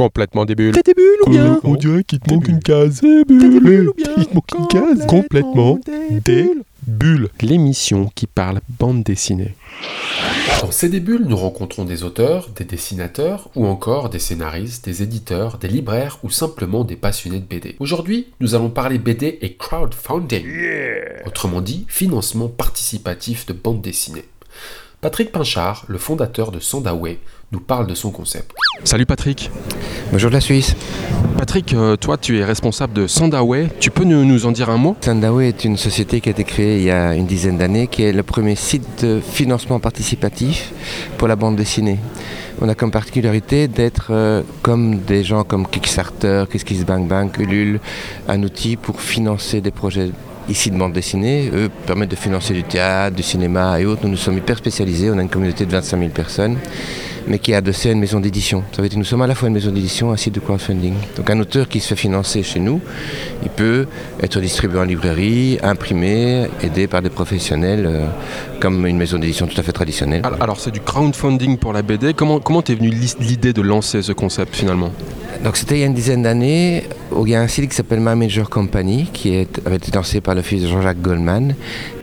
Complètement des bulles. T'as des bulles ou bien On dirait qu'il te manque une case. T'as des bulles ou bien Il te manque une case. Complètement des bulles. L'émission qui parle bande dessinée. Dans ces débuts, nous rencontrons des auteurs, des dessinateurs, ou encore des scénaristes, des éditeurs, des libraires ou simplement des passionnés de BD. Aujourd'hui, nous allons parler BD et crowdfunding. Autrement dit, financement participatif de bande dessinée. Patrick Pinchard, le fondateur de Sandaway, nous parle de son concept. Salut Patrick. Bonjour de la Suisse. Patrick, euh, toi tu es responsable de Sandaway. Tu peux nous, nous en dire un mot? Sandaway est une société qui a été créée il y a une dizaine d'années, qui est le premier site de financement participatif pour la bande dessinée. On a comme particularité d'être euh, comme des gens comme Kickstarter, KissKissBankBank, Ulule, un outil pour financer des projets ici de bande dessinée. Eux permettent de financer du théâtre, du cinéma et autres. Nous nous sommes hyper spécialisés. On a une communauté de 25 000 personnes mais qui est adossé à une maison d'édition. Ça veut dire que nous sommes à la fois une maison d'édition et un site de crowdfunding. Donc un auteur qui se fait financer chez nous, il peut être distribué en librairie, imprimé, aidé par des professionnels, euh, comme une maison d'édition tout à fait traditionnelle. Alors, alors, c'est du crowdfunding pour la BD. Comment comment t'es venu l'is- l'idée de lancer ce concept finalement? Donc c'était il y a une dizaine d'années, il y a un site qui s'appelle My Major Company, qui avait été lancé par le fils de Jean-Jacques Goldman,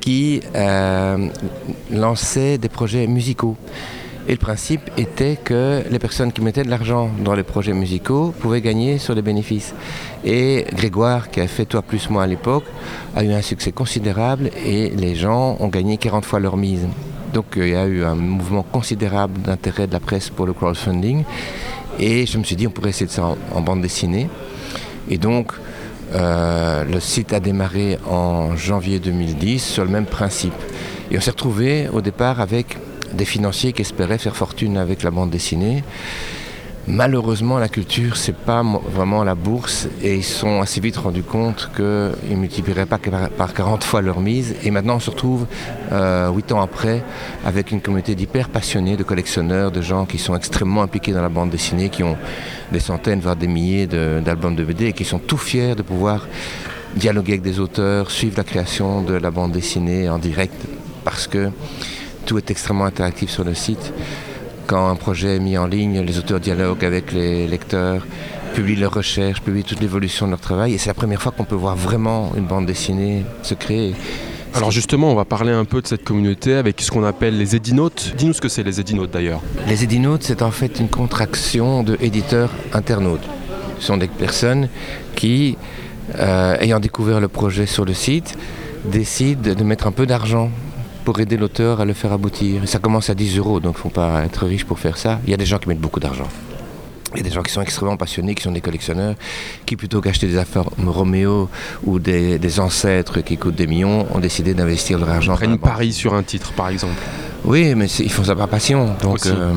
qui euh, lançait des projets musicaux. Et le principe était que les personnes qui mettaient de l'argent dans les projets musicaux pouvaient gagner sur les bénéfices. Et Grégoire, qui a fait Toi plus moi à l'époque, a eu un succès considérable et les gens ont gagné 40 fois leur mise. Donc euh, il y a eu un mouvement considérable d'intérêt de la presse pour le crowdfunding. Et je me suis dit, on pourrait essayer de ça en bande dessinée. Et donc, euh, le site a démarré en janvier 2010 sur le même principe. Et on s'est retrouvé au départ avec des financiers qui espéraient faire fortune avec la bande dessinée. Malheureusement, la culture, c'est pas vraiment la bourse et ils sont assez vite rendus compte qu'ils ne multiplieraient pas par, par 40 fois leur mise. Et maintenant, on se retrouve, euh, huit ans après, avec une communauté d'hyper passionnés, de collectionneurs, de gens qui sont extrêmement impliqués dans la bande dessinée, qui ont des centaines, voire des milliers de- d'albums de, BD et qui sont tout fiers de pouvoir dialoguer avec des auteurs, suivre la création de la bande dessinée en direct, parce que tout est extrêmement interactif sur le site. Quand un projet est mis en ligne, les auteurs dialoguent avec les lecteurs, publient leurs recherches, publient toute l'évolution de leur travail. Et c'est la première fois qu'on peut voir vraiment une bande dessinée se créer. Alors justement, on va parler un peu de cette communauté avec ce qu'on appelle les édinotes. Dis-nous ce que c'est les édinotes d'ailleurs. Les édinotes, c'est en fait une contraction de éditeurs internautes. Ce sont des personnes qui, euh, ayant découvert le projet sur le site, décident de mettre un peu d'argent pour aider l'auteur à le faire aboutir. Et ça commence à 10 euros, donc il ne faut pas être riche pour faire ça. Il y a des gens qui mettent beaucoup d'argent. Il y a des gens qui sont extrêmement passionnés, qui sont des collectionneurs, qui plutôt qu'acheter des affaires Roméo ou des, des ancêtres qui coûtent des millions, ont décidé d'investir leur argent. la Prennent pari sur un titre par exemple. oui, mais ils font ça par passion. Donc, euh,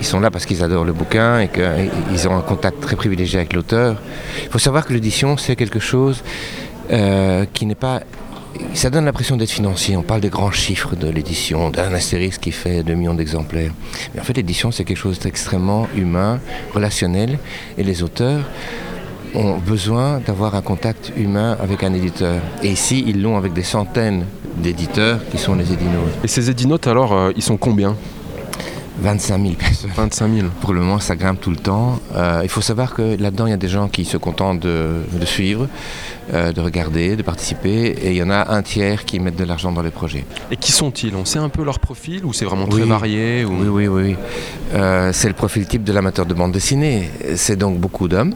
ils sont là parce qu'ils adorent le bouquin et qu'ils ont un contact très privilégié avec l'auteur. Il faut savoir que l'édition, c'est quelque chose euh, qui n'est pas. Ça donne l'impression d'être financier. On parle des grands chiffres de l'édition, d'un astérisque qui fait 2 millions d'exemplaires. Mais en fait, l'édition, c'est quelque chose d'extrêmement humain, relationnel. Et les auteurs ont besoin d'avoir un contact humain avec un éditeur. Et ici, ils l'ont avec des centaines d'éditeurs qui sont les édinotes. Et ces édinotes alors, euh, ils sont combien? 25 000 personnes. 25 000. Pour le moment, ça grimpe tout le temps. Euh, il faut savoir que là-dedans, il y a des gens qui se contentent de, de suivre, euh, de regarder, de participer, et il y en a un tiers qui mettent de l'argent dans les projets. Et qui sont-ils? On sait un peu leur profil ou c'est vraiment très varié ou... Oui, oui, oui. oui. Euh, c'est le profil type de l'amateur de bande dessinée. C'est donc beaucoup d'hommes.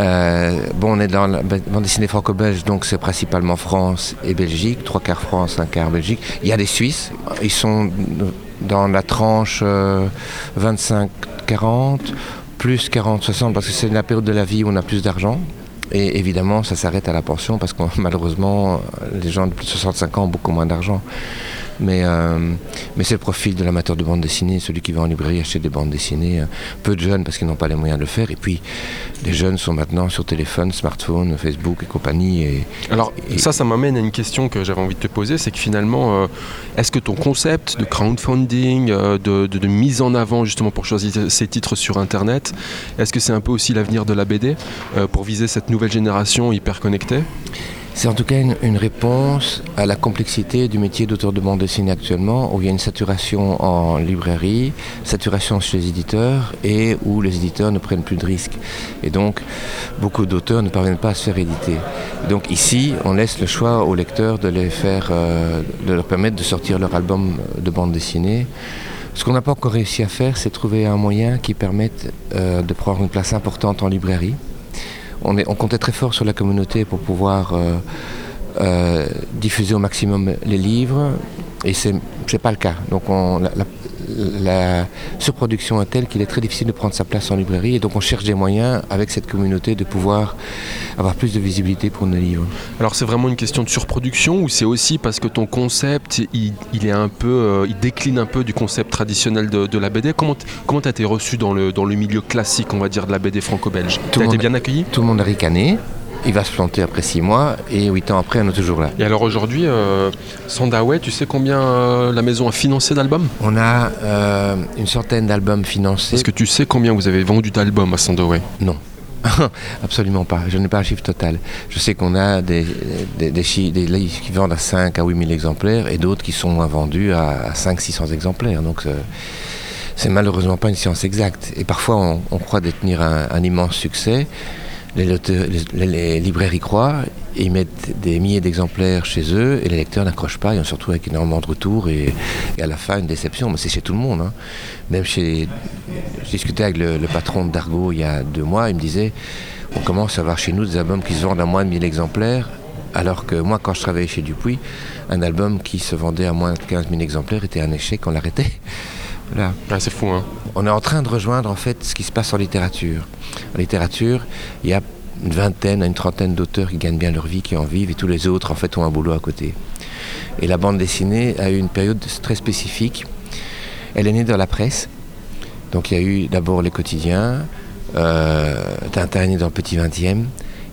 Euh, bon, on est dans la bande dessinée franco-belge, donc c'est principalement France et Belgique, trois quarts France, un quart Belgique. Il y a des Suisses, ils sont dans la tranche euh, 25-40, plus 40-60, parce que c'est la période de la vie où on a plus d'argent. Et évidemment, ça s'arrête à la pension, parce que malheureusement, les gens de plus de 65 ans ont beaucoup moins d'argent. Mais, euh, mais c'est le profil de l'amateur de bande dessinée, celui qui va en librairie acheter des bandes dessinées. euh, Peu de jeunes parce qu'ils n'ont pas les moyens de le faire. Et puis, les jeunes sont maintenant sur téléphone, smartphone, Facebook et compagnie. Et, Alors Et- ça, ça m'amène à une question que j'avais envie de te poser, c'est que finalement, euh, est-ce que ton concept de crowdfunding, de, de- de mise en avant justement pour choisir ces titres sur Internet, est-ce que c'est un peu aussi l'avenir de la BD euh, pour viser cette nouvelle génération hyper connectée? C'est en tout cas une, réponse à la complexité du métier d'auteur de bande dessinée actuellement, où il y a une saturation en librairie, saturation chez les éditeurs, et où les éditeurs ne prennent plus de risques. Et donc, beaucoup d'auteurs ne parviennent pas à se faire éditer. Donc ici, on laisse le choix aux lecteurs de les faire, euh, de leur permettre de sortir leur album de bande dessinée. Ce qu'on n'a pas encore réussi à faire, c'est trouver un moyen qui permette euh, de prendre une place importante en librairie on, comptait très fort sur la communauté pour pouvoir euh, euh, diffuser au maximum les livres et c'est n'est pas le cas. La, surproduction est telle qu'il est très difficile de prendre sa place en librairie et donc on cherche des moyens avec cette communauté de pouvoir avoir plus de visibilité pour nos livres. Alors c'est vraiment une question de surproduction ou c'est aussi parce que ton concept il, il est un peu, euh, il décline un peu du concept traditionnel de, de la BD Comment comment t'as été reçu dans le, dans le milieu classique on va dire de la BD franco-belge? T'as été bien accueilli? Tout le monde a ricané il va se planter après 6 mois et 8 ans après, on est toujours là. Et alors aujourd'hui, euh, Sandaway, tu sais combien euh, la maison a financé d'albums? On a euh, une centaine d'albums financés. Est-ce que tu sais combien vous avez vendu d'albums à Sandaway Non. Absolument pas. Je n'ai pas un chiffre total. Je sais qu'on a des, des, des, chi des, livres qui vendent à 5 à 8 000 exemplaires et d'autres qui sont vendus à, à 5 600 exemplaires. Donc c'est malheureusement pas une science exacte. Et parfois on, on croit détenir un, un immense succès les, les, les, libraires y croient, ils mettent des milliers d'exemplaires chez eux et les lecteurs n'accrochent pas, ils ont surtout avec énormément de retours et, et à la fin une déception. Mais c'est chez tout le monde. Hein. Même chez. Je discutais avec le, patron d'Argo il y a deux mois, il me disait on commence à avoir chez nous des albums qui se vendent à moins de 1000 exemplaires. Alors que moi, quand je travaillais chez Dupuis, un album qui se vendait à moins de 15 000 exemplaires était un échec, on l'arrêtait. Ah, c'est fou, hein On est en train de rejoindre en fait ce qui se passe en littérature. En littérature, il y a une vingtaine à une trentaine d'auteurs qui gagnent bien leur vie, qui en vivent, et tous les autres en fait ont un boulot à côté. Et la bande dessinée a eu une période très spécifique. Elle est née dans la presse. Donc il y a eu d'abord les quotidiens, euh, Tintin est né dans le petit 20e.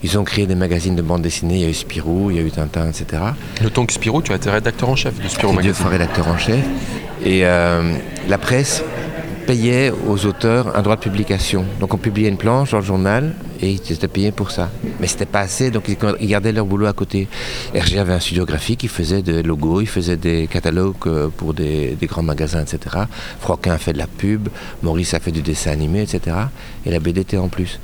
Ils ont créé des magazines de bande dessinée, il y a eu Spirou, il y a eu Tintin, etc. Le que Spirou, tu as été rédacteur en chef de Spirou Magazine. deux fois rédacteur en chef. Et euh, la presse payait aux auteurs un droit de publication. Donc on publiait une planche dans le journal et ils étaient payés pour ça. Mais c'était pas assez, donc ils gardaient leur boulot à côté. RG avait un studio graphique, il faisait des logos, il faisait des catalogues euh, pour des, grands magasins, etc. Froquin a fait de la pub, Maurice a fait du dessin animé, etc. Et la BDT en plus.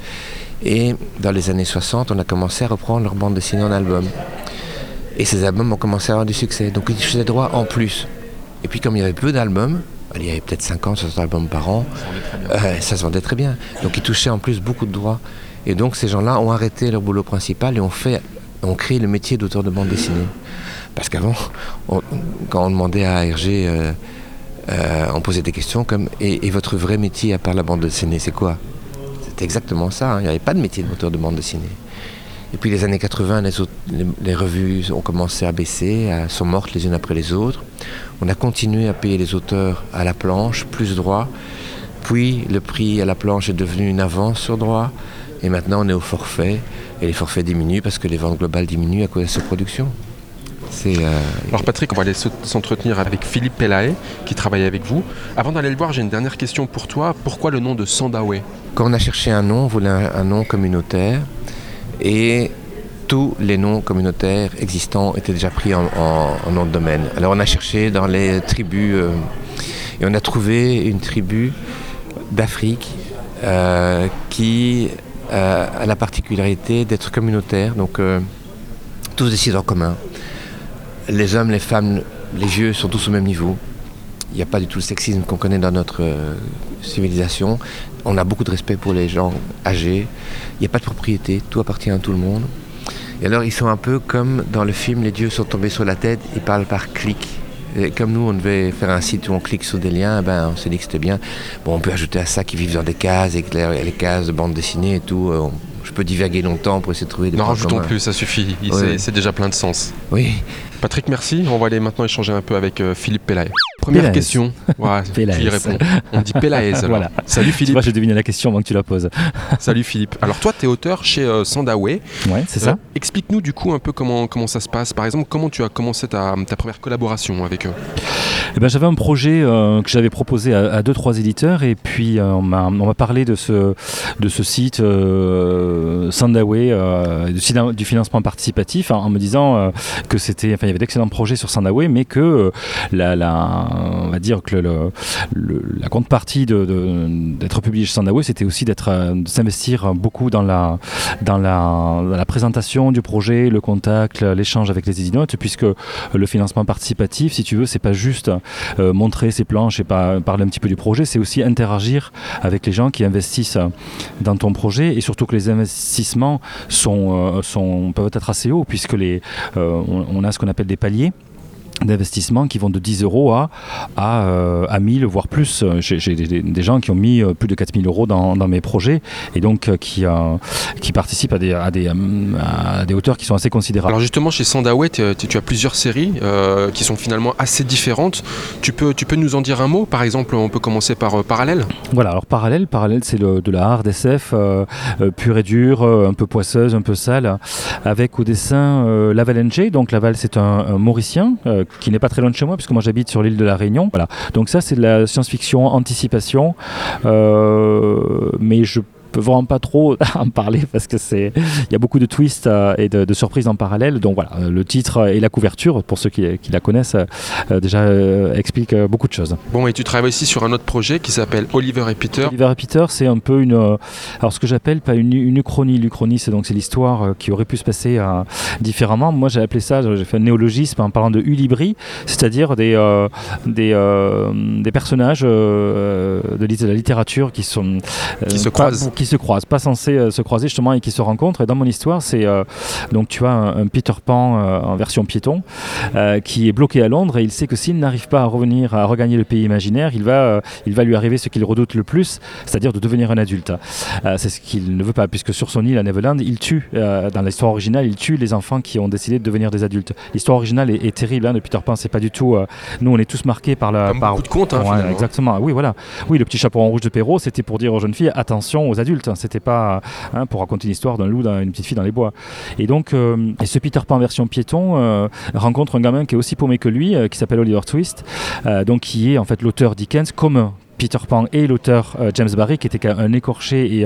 Et dans les années 60, on a commencé à reprendre leur bande dessinée en album. Et ces albums ont commencé à avoir du succès. Donc ils faisaient droit en plus. Et puis comme il y avait peu d'albums, il y avait peut-être 50, 60 albums par an, ça, euh, ça se vendait très bien. Donc ils touchaient en plus beaucoup de droits. Et donc ces gens-là ont arrêté leur boulot principal et ont, fait, ont créé le métier d'auteur de bande dessinée. Parce qu'avant, quand on demandait à ARG, euh, euh, on posait des questions comme et, et, votre vrai métier à part la bande dessinée, c'est quoi? C'était exactement ça. Hein. Il n'y avait pas de métier d'auteur de bande dessinée. Et puis les années 80, les, autres, les, les, revues ont commencé à baisser, à, sont mortes les unes après les autres. On a continué à payer les auteurs à la planche, plus droit. Puis le prix à la planche est devenu une avance sur droit. Et maintenant on est au forfait. Et les forfaits diminuent parce que les ventes globales diminuent à cause de cette production. Euh... Alors Patrick, on va aller s'entretenir avec Philippe Pelae qui travaille avec vous. Avant d'aller le voir, j'ai une dernière question pour toi. Pourquoi le nom de Sandawe Quand on a cherché un nom, on voulait un, un nom communautaire et tous les noms communautaires existants étaient déjà pris en, en, en, nom de domaine. Alors on a cherché dans les tribus euh, et on a trouvé une tribu d'Afrique euh, qui euh, a la particularité d'être communautaire, donc tous décident en commun. Les hommes, les femmes, les vieux sont tous au même niveau. Il n'y a pas du tout le sexisme qu'on connaît dans notre euh, civilisation. On a beaucoup de respect pour les gens âgés. Il n'y a pas de propriété, tout appartient à tout le monde. Et alors ils sont un peu comme dans le film Les dieux sont tombés sur la tête, ils parlent par clic. Et comme nous on devait faire un site où on clique sur des liens, ben, on s'est dit que c'était bien. Bon, on peut ajouter à ça qu'ils vivent dans des cases, et les, les cases de bande dessinée et tout. On, je peux divaguer longtemps pour essayer de trouver des Non, rajoutons plus, ça suffit. C'est déjà plein de sens. Oui. Patrick, merci. On va aller maintenant échanger un peu avec euh, Philippe Pelaye. Première Pélaez. question. Ouais, Pélaez. tu y réponds. On dit Pélaez. Voilà. Salut Philippe. vois, j'ai deviné la question avant que tu la poses. Salut Philippe. Alors toi, tu es auteur chez euh, Sandaway. Ouais, c'est Euh, ça. Explique-nous du coup un peu comment, comment ça se passe. Par exemple, comment tu as commencé ta, ta première collaboration avec eux? Eh ben, j'avais un projet euh, que j'avais proposé à, à deux trois éditeurs et puis euh, on m'a parlé de ce de ce site euh, Sandaway euh, du, fina- du financement participatif hein, en me disant euh, que c'était enfin il y avait d'excellents projets sur Sandaway mais que euh, la, la on va dire que la contrepartie de de- d'être publié chez Sandaway c'était aussi d'être euh, de s'investir beaucoup dans la dans la, présentation du projet le contact l'échange avec les éditeurs puisque le financement participatif, si tu veux, c'est pas juste euh, montrer ses planches et pas parler un petit peu du projet, c'est aussi interagir avec les gens qui investissent dans ton projet. Et surtout que les investissements sont, euh, peuvent être assez hauts puisque on a ce qu'on appelle des paliers d'investissement qui vont de 10 euros à, à, euh, à 1000 voire plus. J'ai des, des gens qui ont mis euh, plus de 4000 euros dans, dans mes projets et donc euh, qui, euh, qui participent à des, à, des, à des hauteurs qui sont assez considérables. Alors justement, chez Sandaway, tu, as plusieurs séries qui sont finalement assez différentes. Tu peux, tu peux nous en dire un mot? Par exemple, on peut commencer par Parallèle. Voilà, alors parallèle, parallèle, c'est de la hard SF pure et dure, un peu poisseuse, un peu sale, avec au dessin Laval NG. Donc Laval, c'est un, un Mauricien qui n'est pas très loin de chez moi, puisque moi j'habite sur l'île de la Réunion. Voilà. Donc ça, c'est de la science-fiction, anticipation, euh, mais je peux vraiment pas trop en parler parce que c'est il y a beaucoup de twists euh, et de, de surprises en parallèle donc voilà euh, le titre et la couverture pour ceux qui, qui la connaissent euh, déjà expliquent beaucoup de choses Bon, et tu travailles aussi sur un autre projet qui s'appelle Oliver et Peter. Oliver et Peter, c'est un peu une, alors ce que j'appelle pas une, une uchronie. L'uchronie, c'est donc c'est l'histoire qui aurait pu se passer différemment. Moi, j'ai appelé ça, j'ai fait un néologisme en parlant de ulibri, c'est-à-dire des des, des personnages de, la littérature qui sont Qui se croisent. qui se croisent, pas censés euh, se croiser justement et qui se rencontrent. Et dans mon histoire, c'est euh, donc tu as un, un Peter Pan euh, en version piéton qui est bloqué à Londres et il sait que s'il n'arrive pas à revenir, à regagner le pays imaginaire, il va, il va lui arriver ce qu'il redoute le plus, c'est-à-dire de devenir un adulte. C'est ce qu'il ne veut pas, puisque sur son île à Neverland, il tue, dans l'histoire originale, il tue les enfants qui ont décidé de devenir des adultes. L'histoire originale est, est terrible hein, de Peter Pan, c'est pas du tout. nous, on est tous marqués par la. Comme par, beaucoup de contes, hein, Ouais, exactement. Oui, voilà. Oui, le petit chaperon rouge de Perrault, c'était pour dire aux jeunes filles attention aux adultes. Hein. C'était pas hein, pour raconter une histoire d'un loup, d'une petite fille dans les bois. Et donc, euh, et ce Peter Pan version piéton euh, rencontre un gamin qui est aussi paumé que lui, euh, qui s'appelle Oliver Twist, donc qui est en fait l'auteur Dickens comme Peter Pan et l'auteur euh, James Barry, qui était un écorché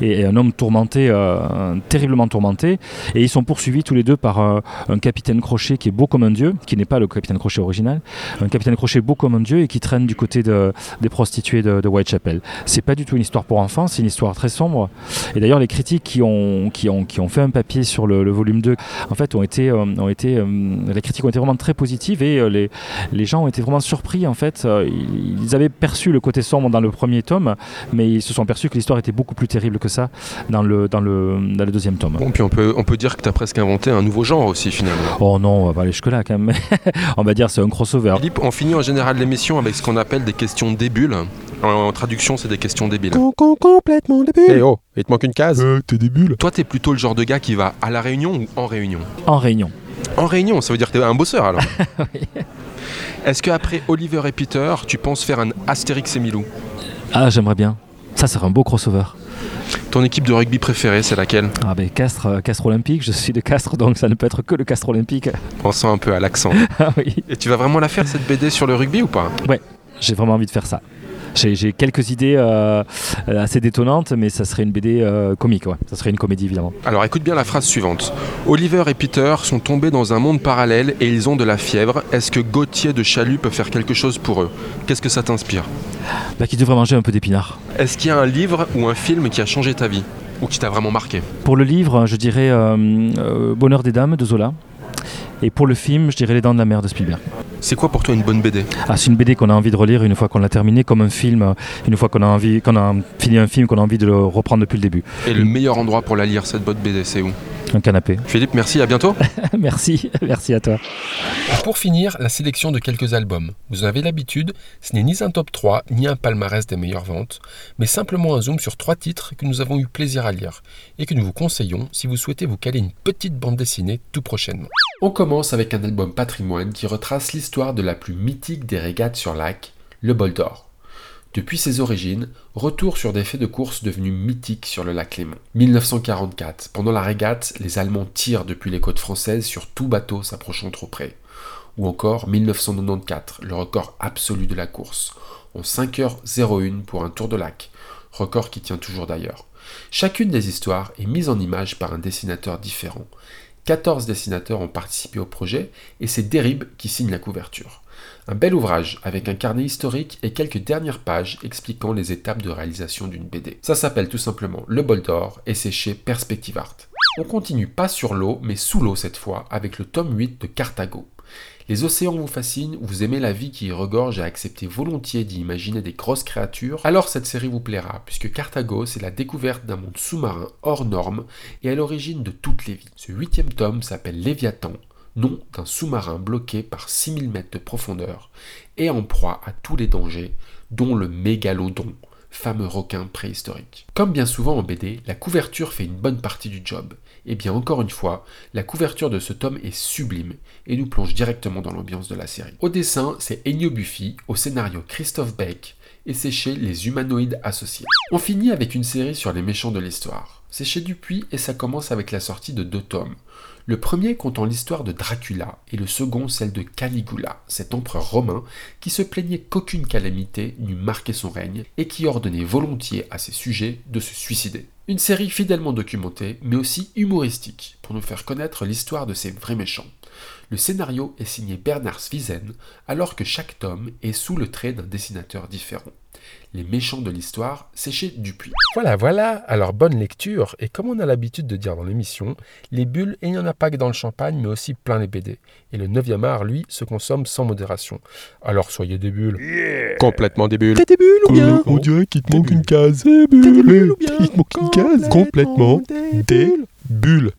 et un, homme tourmenté, euh, terriblement tourmenté. Et ils sont poursuivis tous les deux par euh, un capitaine Crochet qui est beau comme un dieu, qui n'est pas le capitaine Crochet original, un capitaine Crochet beau comme un dieu et qui traîne du côté de, des prostituées de, de Whitechapel. C'est pas du tout une histoire pour enfants, c'est une histoire très sombre. Et d'ailleurs, les critiques qui ont, fait un papier sur le, volume 2, en fait, ont été, les critiques ont été vraiment très positives et les, gens ont été vraiment surpris. En fait, ils, ils avaient perçu le côté sombre dans le premier tome, mais ils se sont aperçus que l'histoire était beaucoup plus terrible que ça dans le, dans le, dans le deuxième tome. Bon, puis on peut, on peut dire que tu as presque inventé un nouveau genre aussi finalement. Oh non, on va pas aller jusque-là quand même. on va dire c'est un crossover. Philippe, on finit en général l'émission avec ce qu'on appelle des questions débiles. En, en traduction, c'est des questions débiles. Complètement débile. Eh oh, il te manque une case. Euh, t'es débile. Toi, t'es plutôt le genre de gars qui va à la réunion ou en réunion? En réunion. En réunion, ça veut dire que t'es un bosseur alors. Est-ce qu'après Oliver et Peter, tu penses faire un Astérix et Milou? Ah, j'aimerais bien. Ça serait un beau crossover. Ton équipe de rugby préférée, c'est laquelle? Ah ben Castres, euh, Castres Olympique, je suis de Castres, donc ça ne peut être que le Castres Olympique. On sent un peu à l'accent. Ah oui. Et tu vas vraiment la faire cette BD sur le rugby ou pas? J'ai vraiment envie de faire ça. J'ai quelques idées euh, assez détonnantes, mais ça serait une BD euh, comique, ouais. Ça serait une comédie, évidemment. Alors écoute bien la phrase suivante. Oliver et Peter sont tombés dans un monde parallèle et ils ont de la fièvre. Est-ce que Gauthier de Chalut peut faire quelque chose pour eux? Qu'est-ce que ça t'inspire? Bah, qui devrait manger un peu d'épinards. Est-ce qu'il y a un livre ou un film qui a changé ta vie? Ou qui t'a vraiment marqué? Pour le livre, je dirais euh, Bonheur des Dames de Zola. Et pour le film, je dirais Les Dents de la Mer de Spielberg. C'est quoi pour toi une bonne BD Ah, c'est une BD qu'on a envie de relire une fois qu'on l'a terminé, comme un film, une fois qu'on a envie, qu'on a fini un film, qu'on a envie de le reprendre depuis le début. Et le meilleur endroit pour la lire, cette bonne BD, c'est où? Un canapé. Philippe, merci, à bientôt merci, merci à toi. Pour finir, la sélection de quelques albums. Vous en avez l'habitude, ce n'est ni un top 3, ni un palmarès des meilleures ventes, mais simplement un zoom sur trois titres que nous avons eu plaisir à lire et que nous vous conseillons si vous souhaitez vous caler une petite bande dessinée tout prochainement. On commence avec un album patrimoine qui retrace l'histoire de la plus mythique des régates sur lac, le bol d'or. Depuis ses origines, retour sur des faits de course devenus mythiques sur le lac Léman. 1944, pendant la régate, les Allemands tirent depuis les côtes françaises sur tout bateau s'approchant trop près. Ou encore 1994, le record absolu de la course, en 5h01 pour un tour de lac, record qui tient toujours d'ailleurs. Chacune des histoires est mise en image par un dessinateur différent. 14 dessinateurs ont participé au projet et c'est Derib qui signe la couverture. Un bel ouvrage avec un carnet historique et quelques dernières pages expliquant les étapes de réalisation d'une BD. Ça s'appelle tout simplement Le Bol d'Or et c'est chez Perspective Art. On continue pas sur l'eau mais sous l'eau cette fois avec le tome 8 de Carthago. Les océans vous fascinent, vous aimez la vie qui y regorge et acceptez volontiers d'y imaginer des grosses créatures, alors cette série vous plaira, puisque Carthago, c'est la découverte d'un monde sous-marin hors norme et à l'origine de toutes les vies. Ce huitième tome s'appelle Léviathan, nom d'un sous-marin bloqué par 6000 mètres de profondeur et en proie à tous les dangers, dont le mégalodon, fameux requin préhistorique. Comme bien souvent en BD, la couverture fait une bonne partie du job. Et bien encore une fois, la couverture de ce tome est sublime et nous plonge directement dans l'ambiance de la série. Au dessin, c'est Ennio Buffy, au scénario Christophe Beck, et c'est chez Les Humanoïdes Associés. On finit avec une série sur les méchants de l'histoire. C'est chez Dupuis et ça commence avec la sortie de deux tomes. Le premier comptant l'histoire de Dracula et le second celle de Caligula, cet empereur romain qui se plaignait qu'aucune calamité n'eût marqué son règne et qui ordonnait volontiers à ses sujets de se suicider. Une série fidèlement documentée, mais aussi humoristique, pour nous faire connaître l'histoire de ces vrais méchants. Le scénario est signé Bernard Swizen, alors que chaque tome est sous le trait d'un dessinateur différent. Les méchants de l'histoire, c'est chez Dupuis. Voilà, voilà, alors bonne lecture, et comme on a l'habitude de dire dans l'émission, les bulles, il n'y en a pas que dans le champagne, mais aussi plein les BD. Et le 9e art, lui, se consomme sans modération. Alors soyez des bulles. Complètement des bulles. T'as des bulles ou bien On dirait qu'il te manque bulles. une case. T'as des bulles ou bien Il te manque une case. Complètement des bulles.